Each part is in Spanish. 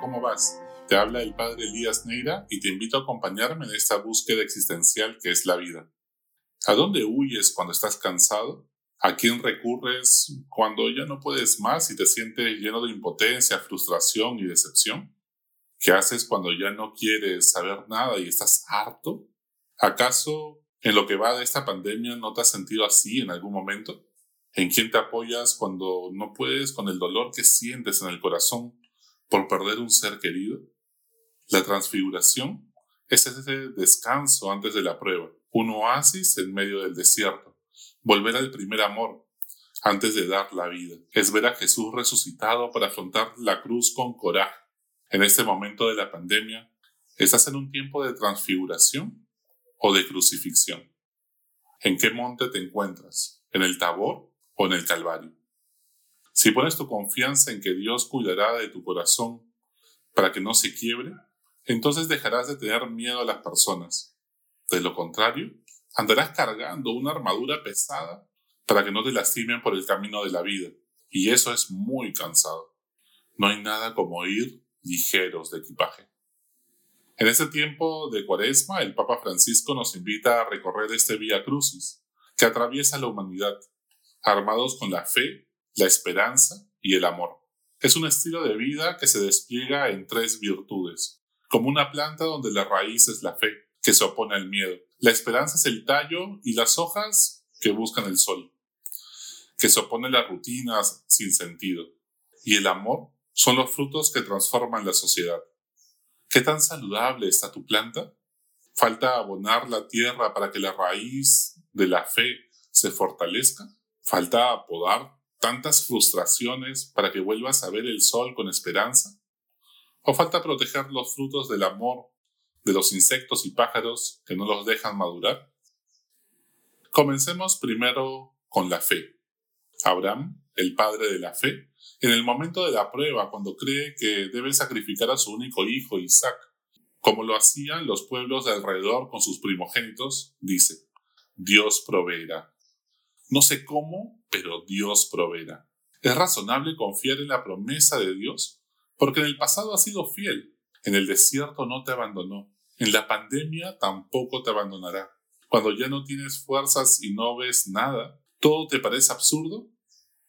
¿cómo vas? Te habla el padre Elías Neira y te invito a acompañarme en esta búsqueda existencial que es la vida. ¿A dónde huyes cuando estás cansado? ¿A quién recurres cuando ya no puedes más y te sientes lleno de impotencia, frustración y decepción? ¿Qué haces cuando ya no quieres saber nada y estás harto? ¿Acaso en lo que va de esta pandemia no te has sentido así en algún momento? ¿En quién te apoyas cuando no puedes con el dolor que sientes en el corazón por perder un ser querido? La transfiguración es ese descanso antes de la prueba, un oasis en medio del desierto, volver al primer amor antes de dar la vida. Es ver a Jesús resucitado para afrontar la cruz con coraje. En este momento de la pandemia, ¿estás en un tiempo de transfiguración o de crucifixión? ¿En qué monte te encuentras? ¿En el Tabor o en el Calvario? Si pones tu confianza en que Dios cuidará de tu corazón para que no se quiebre, entonces dejarás de tener miedo a las personas. De lo contrario, andarás cargando una armadura pesada para que no te lastimen por el camino de la vida. Y eso es muy cansado. No hay nada como ir ligeros de equipaje. En este tiempo de cuaresma, el Papa Francisco nos invita a recorrer este Vía Crucis, que atraviesa la humanidad, armados con la fe, la esperanza y el amor. Es un estilo de vida que se despliega en tres virtudes, como una planta donde la raíz es la fe, que se opone al miedo. La esperanza es el tallo y las hojas que buscan el sol, que se opone a las rutinas sin sentido. Y el amor son los frutos que transforman la sociedad. ¿Qué tan saludable está tu planta? ¿Falta abonar la tierra para que la raíz de la fe se fortalezca? ¿Falta podar tantas frustraciones para que vuelvas a ver el sol con esperanza? ¿O falta proteger los frutos del amor de los insectos y pájaros que no los dejan madurar? Comencemos primero con la fe. Abraham, el padre de la fe, en el momento de la prueba, cuando cree que debe sacrificar a su único hijo, Isaac, como lo hacían los pueblos de alrededor con sus primogénitos, dice, Dios proveerá. No sé cómo, pero Dios proveerá. ¿Es razonable confiar en la promesa de Dios? Porque en el pasado ha sido fiel. En el desierto no te abandonó. En la pandemia tampoco te abandonará. Cuando ya no tienes fuerzas y no ves nada, todo te parece absurdo,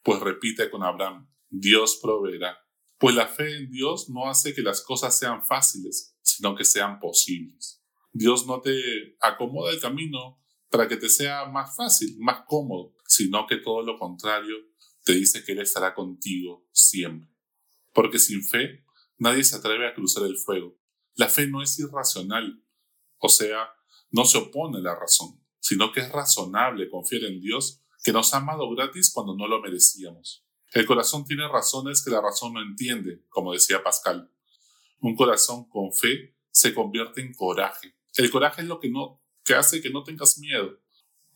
pues repite con Abraham, Dios proveerá. Pues la fe en Dios no hace que las cosas sean fáciles, sino que sean posibles. Dios no te acomoda el camino para que te sea más fácil, más cómodo, sino que todo lo contrario, te dice que Él estará contigo siempre porque sin fe nadie se atreve a cruzar el fuego. La fe no es irracional, o sea, no se opone a la razón, sino que es razonable confiar en Dios que nos ha amado gratis cuando no lo merecíamos. El corazón tiene razones que la razón no entiende, como decía Pascal. Un corazón con fe se convierte en coraje. El coraje es lo que no que hace que no tengas miedo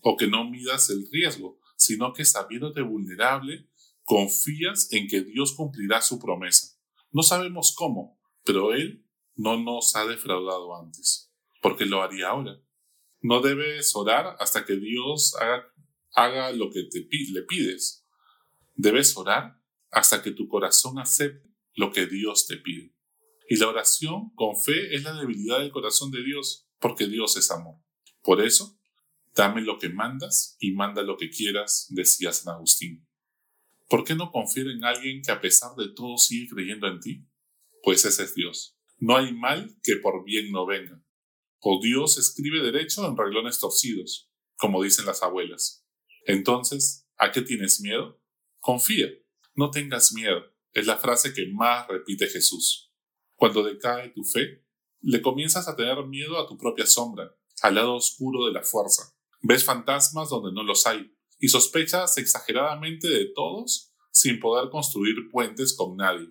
o que no midas el riesgo, sino que sabiéndote vulnerable confías en que Dios cumplirá su promesa. No sabemos cómo, pero Él no nos ha defraudado antes, porque lo haría ahora. No debes orar hasta que Dios haga, lo que te, le pides. Debes orar hasta que tu corazón acepte lo que Dios te pide. Y la oración con fe es la debilidad del corazón de Dios, porque Dios es amor. Por eso, dame lo que mandas y manda lo que quieras, decía San Agustín. ¿Por qué no confiar en alguien que a pesar de todo sigue creyendo en ti? Pues ese es Dios. No hay mal que por bien no venga. O Dios escribe derecho en reglones torcidos, como dicen las abuelas. Entonces, ¿a qué tienes miedo? Confía. No tengas miedo. Es la frase que más repite Jesús. Cuando decae tu fe, le comienzas a tener miedo a tu propia sombra, al lado oscuro de la fuerza. Ves fantasmas donde no los hay, y sospechas exageradamente de todos sin poder construir puentes con nadie.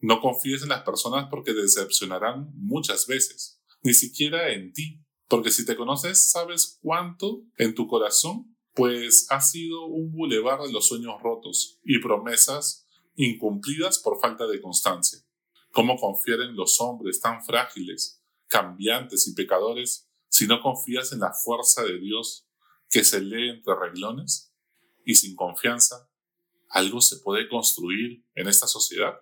No confíes en las personas porque te decepcionarán muchas veces, ni siquiera en ti, porque si te conoces sabes cuánto en tu corazón, pues ha sido un bulevar de los sueños rotos y promesas incumplidas por falta de constancia. ¿Cómo confiar en los hombres tan frágiles, cambiantes y pecadores si no confías en la fuerza de Dios que se lee entre reglones y sin confianza, ¿algo se puede construir en esta sociedad?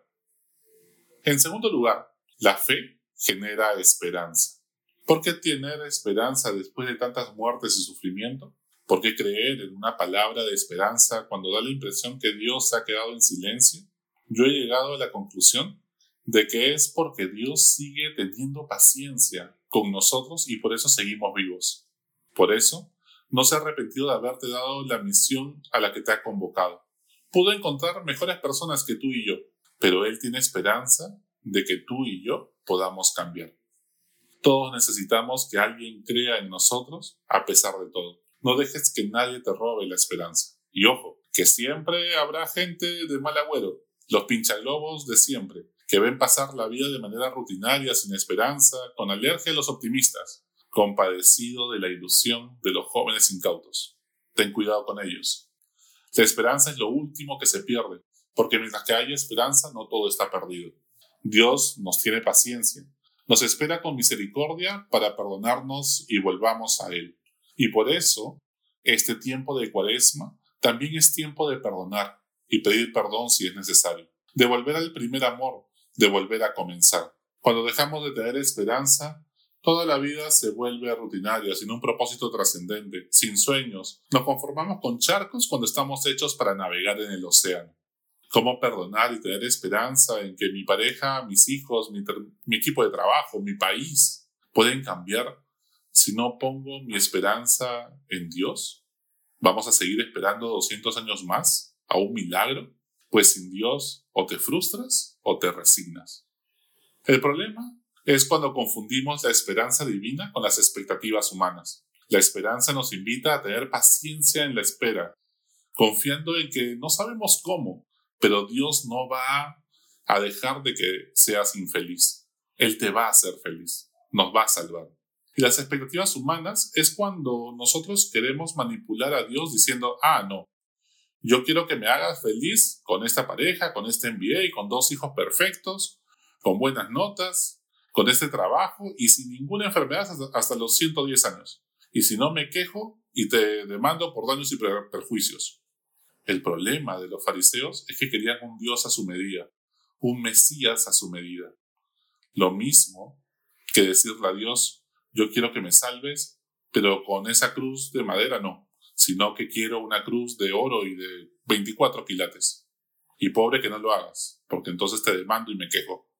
En segundo lugar, la fe genera esperanza. ¿Por qué tener esperanza después de tantas muertes y sufrimiento? ¿Por qué creer en una palabra de esperanza cuando da la impresión que Dios se ha quedado en silencio? Yo he llegado a la conclusión de que es porque Dios sigue teniendo paciencia con nosotros y por eso seguimos vivos. Por eso, no se ha arrepentido de haberte dado la misión a la que te ha convocado. Pudo encontrar mejores personas que tú y yo, pero Él tiene esperanza de que tú y yo podamos cambiar. Todos necesitamos que alguien crea en nosotros a pesar de todo. No dejes que nadie te robe la esperanza. Y ojo, que siempre habrá gente de mal agüero, los pinchaglobos de siempre, que ven pasar la vida de manera rutinaria, sin esperanza, con alergia a los optimistas, compadecido de la ilusión de los jóvenes incautos. Ten cuidado con ellos. La esperanza es lo último que se pierde, porque mientras que haya esperanza no todo está perdido. Dios nos tiene paciencia, nos espera con misericordia para perdonarnos y volvamos a Él. Y por eso, este tiempo de cuaresma también es tiempo de perdonar y pedir perdón si es necesario, de volver al primer amor, de volver a comenzar. Cuando dejamos de tener esperanza, toda la vida se vuelve rutinaria, sin un propósito trascendente, sin sueños. Nos conformamos con charcos cuando estamos hechos para navegar en el océano. ¿Cómo perdonar y tener esperanza en que mi pareja, mis hijos, mi, equipo de trabajo, mi país pueden cambiar si no pongo mi esperanza en Dios? ¿Vamos a seguir esperando 200 años más a un milagro? Pues sin Dios o te frustras o te resignas. El problema es cuando confundimos la esperanza divina con las expectativas humanas. La esperanza nos invita a tener paciencia en la espera, confiando en que no sabemos cómo, pero Dios no va a dejar de que seas infeliz. Él te va a hacer feliz, nos va a salvar. Y las expectativas humanas es cuando nosotros queremos manipular a Dios diciendo, ah, no, yo quiero que me hagas feliz con esta pareja, con este MBA, con dos hijos perfectos, con buenas notas, con este trabajo y sin ninguna enfermedad hasta, los 110 años. Y si no me quejo y te demando por daños y perjuicios. El problema de los fariseos es que querían un Dios a su medida, un Mesías a su medida. Lo mismo que decirle a Dios, yo quiero que me salves, pero con esa cruz de madera no sino que quiero una cruz de oro y de 24 quilates. Y pobre que no lo hagas, porque entonces te demando y me quejo.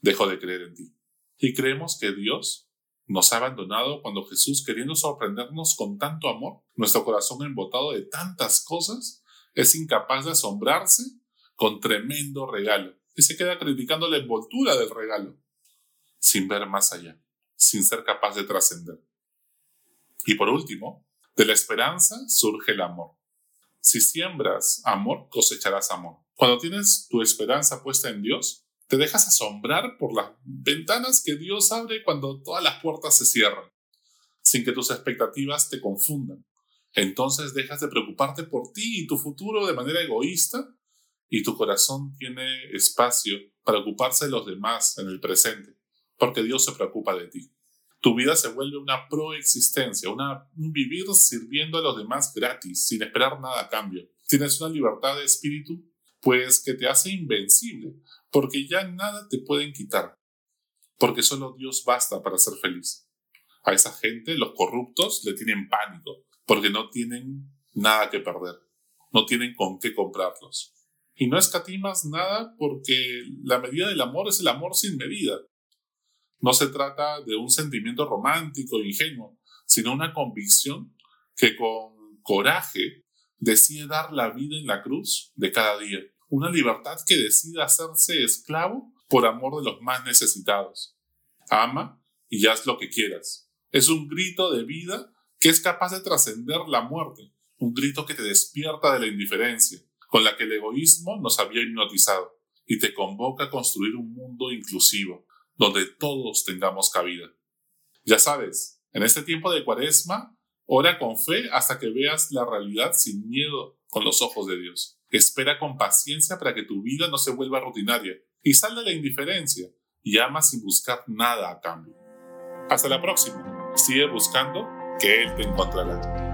Dejo de creer en ti. Y creemos que Dios nos ha abandonado cuando Jesús, queriendo sorprendernos con tanto amor, nuestro corazón embotado de tantas cosas, es incapaz de asombrarse con tremendo regalo. Y se queda criticando la envoltura del regalo, sin ver más allá, sin ser capaz de trascender. Y por último, de la esperanza surge el amor. Si siembras amor, cosecharás amor. Cuando tienes tu esperanza puesta en Dios, te dejas asombrar por las ventanas que Dios abre cuando todas las puertas se cierran, sin que tus expectativas te confundan. Entonces dejas de preocuparte por ti y tu futuro de manera egoísta y tu corazón tiene espacio para ocuparse de los demás en el presente, porque Dios se preocupa de ti tu vida se vuelve una proexistencia, una, un vivir sirviendo a los demás gratis, sin esperar nada a cambio. Tienes una libertad de espíritu, pues que te hace invencible, porque ya nada te pueden quitar, porque solo Dios basta para ser feliz. A esa gente, los corruptos, le tienen pánico, porque no tienen nada que perder, no tienen con qué comprarlos. Y no escatimas nada porque la medida del amor es el amor sin medida. No se trata de un sentimiento romántico ingenuo, sino una convicción que con coraje decide dar la vida en la cruz de cada día. Una libertad que decide hacerse esclavo por amor de los más necesitados. Ama y haz lo que quieras. Es un grito de vida que es capaz de trascender la muerte, un grito que te despierta de la indiferencia, con la que el egoísmo nos había hipnotizado, y te convoca a construir un mundo inclusivo, donde todos tengamos cabida. Ya sabes, en este tiempo de cuaresma, ora con fe hasta que veas la realidad sin miedo con los ojos de Dios. Espera con paciencia para que tu vida no se vuelva rutinaria y sal de la indiferencia y ama sin buscar nada a cambio. Hasta la próxima. Sigue buscando que Él te encontrará.